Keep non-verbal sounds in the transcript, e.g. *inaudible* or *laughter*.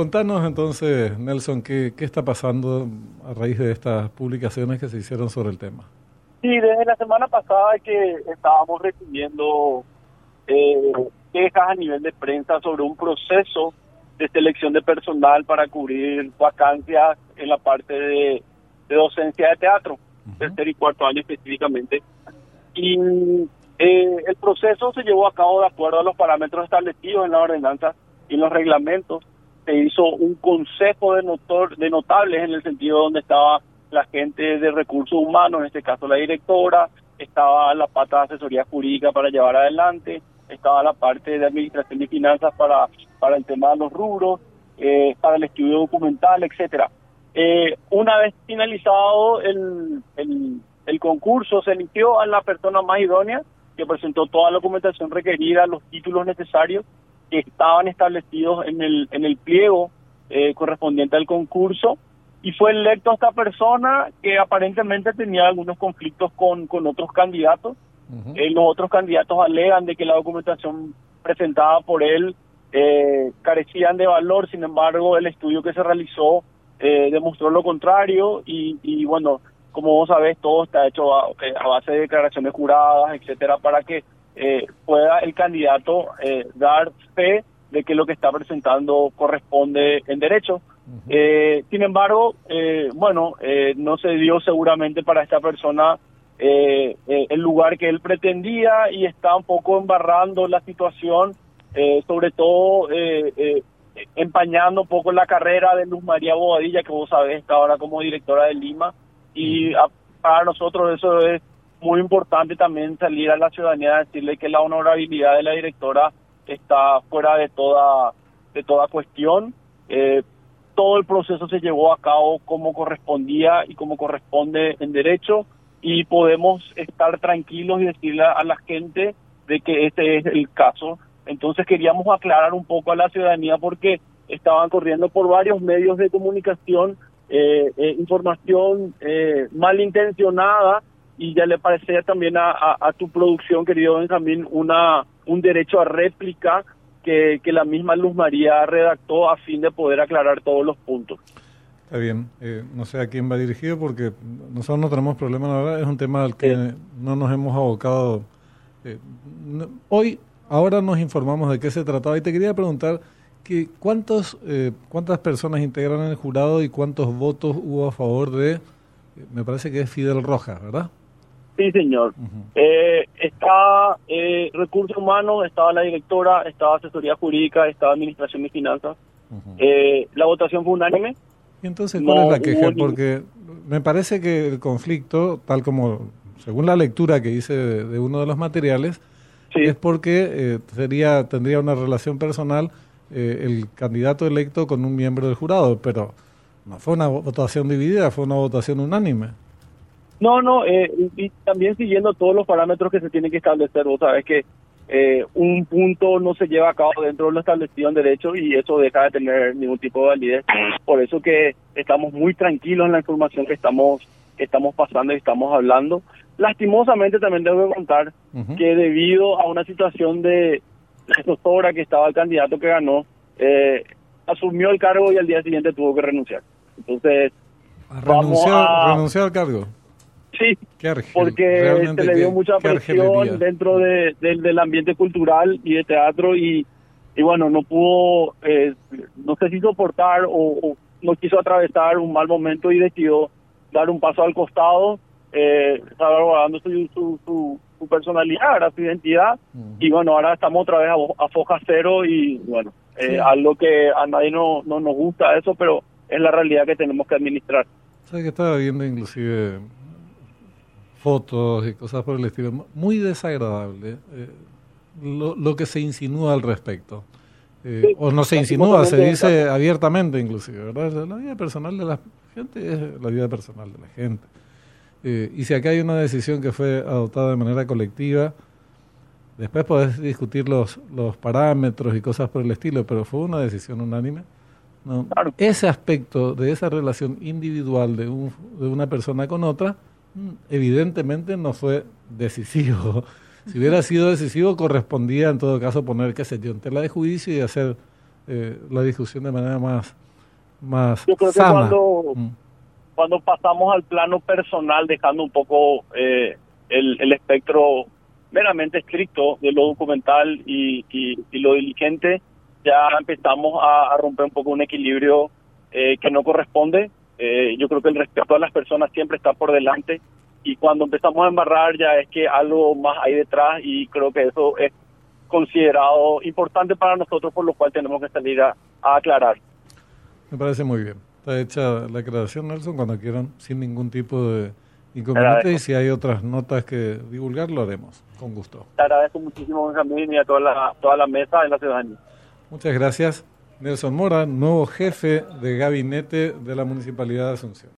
contanos entonces, Nelson, ¿qué, ¿qué está pasando a raíz de estas publicaciones que se hicieron sobre el tema? Sí, desde la semana pasada que estábamos recibiendo eh, quejas a nivel de prensa sobre un proceso de selección de personal para cubrir vacancias en la parte de, docencia de teatro, tercer y cuarto año específicamente. Y eh, el proceso se llevó a cabo de acuerdo a los parámetros establecidos en la ordenanza y en los reglamentos. Se hizo un consejo de, notor, de notables en el sentido donde estaba la gente de recursos humanos, en este caso la directora, estaba la pata de asesoría jurídica para llevar adelante, estaba la parte de administración y finanzas para, para el tema de los rubros, eh, para el estudio documental, etcétera. Eh, una vez finalizado el, el, el, concurso, se eligió a la persona más idónea que presentó toda la documentación requerida, los títulos necesarios que estaban establecidos en el, en el pliego eh, correspondiente al concurso y fue electo esta persona que aparentemente tenía algunos conflictos con, con otros candidatos. Eh, los otros candidatos alegan de que la documentación presentada por él eh, carecían de valor, sin embargo el estudio que se realizó eh, demostró lo contrario y, y, bueno, como vos sabés, todo está hecho a, eh, a base de declaraciones juradas, etcétera, para que pueda el candidato dar fe de que lo que está presentando corresponde en derecho. Eh, sin embargo, eh, bueno, eh, no se dio seguramente para esta persona el lugar que él pretendía y está un poco embarrando la situación, sobre todo empañando un poco la carrera de Luz María Bobadilla, que vos sabés está ahora como directora de Lima, y para nosotros eso es muy importante también salir a la ciudadanía a decirle que la honorabilidad de la directora está fuera de toda de toda cuestión. Eh, todo el proceso se llevó a cabo como correspondía y como corresponde en derecho y podemos estar tranquilos y decirle a la gente de que este es el caso. Entonces queríamos aclarar un poco a la ciudadanía porque estaban corriendo por varios medios de comunicación eh, eh, información eh, malintencionada y ya le parecía también a, a, tu producción, querido Benjamín, una, un derecho a réplica que, la misma Luz María redactó a fin de poder aclarar todos los puntos. Está bien, eh, no sé a quién va dirigido porque nosotros no tenemos problema, la verdad, es un tema al que no nos hemos abocado. Eh, hoy, ahora nos informamos de qué se trataba y te quería preguntar que cuántos, eh, cuántas personas integran el jurado y cuántos votos hubo a favor de, me parece que es Fidel Rojas, ¿verdad? Sí, señor. eh, está eh, recursos humanos, estaba la directora, estaba asesoría jurídica, estaba administración y finanzas. eh, la votación fue unánime. ¿Y entonces cuál es la queja? Porque me parece que el conflicto, tal como según la lectura que hice de, uno de los materiales, es porque eh, sería tendría una relación personal eh, el candidato electo con un miembro del jurado, pero no fue una votación dividida, fue una votación unánime. No, no, eh, y, también siguiendo todos los parámetros que se tienen que establecer, vos sabes que eh, un punto no se lleva a cabo dentro de lo establecido en derecho y eso deja de tener ningún tipo de validez. Por eso que estamos muy tranquilos en la información que estamos que estamos pasando y estamos hablando. Lastimosamente también que contar que debido a una situación de la doctora que estaba el candidato que ganó, eh, asumió el cargo y al día siguiente tuvo que renunciar. Entonces, renunció, a... renunció al cargo. Sí, porque se le dio mucha presión dentro de, del ambiente cultural y de teatro y, y bueno, no pudo, eh, no sé si soportar o, no quiso atravesar un mal momento y decidió dar un paso al costado, eh, salvaguardando su, su, su, personalidad, su identidad y bueno, ahora estamos otra vez a, foja cero y bueno, eh, algo que a nadie no, no nos gusta eso, pero es la realidad que tenemos que administrar. ¿Sabes que estaba viendo inclusive fotos y cosas por el estilo. Muy desagradable eh, lo, lo, que se insinúa al respecto. Eh, o no se insinúa, se dice abiertamente inclusive, ¿verdad? La vida personal de la gente es la vida personal de la gente. Eh, y si acá hay una decisión que fue adoptada de manera colectiva, después podés discutir los, los parámetros y cosas por el estilo, pero fue una decisión unánime. ¿no? Ese aspecto de esa relación individual de, un, de una persona con otra, evidentemente no fue decisivo. *laughs* Si hubiera sido decisivo, correspondía en todo caso poner, qué sé yo, en tela de juicio y hacer la discusión de manera más, más Yo creo sana. que cuando, Mm. cuando pasamos al plano personal, dejando un poco eh, el, el espectro meramente estricto de lo documental y, y, y lo diligente, ya empezamos a, a romper un poco un equilibrio eh, que no corresponde. Eh, yo creo que el respeto a las personas siempre está por delante y cuando empezamos a embarrar ya es que algo más hay detrás y creo que eso es considerado importante para nosotros, por lo cual tenemos que salir a, a aclarar. Me parece muy bien. Está hecha la aclaración, Nelson, cuando quieran, sin ningún tipo de inconveniente. Y si hay otras notas que divulgar, lo haremos, con gusto. Te agradezco muchísimo, Benjamín, y a toda la, toda la mesa de la ciudadanía. Muchas gracias. Nelson Mora, nuevo jefe de gabinete de la Municipalidad de Asunción.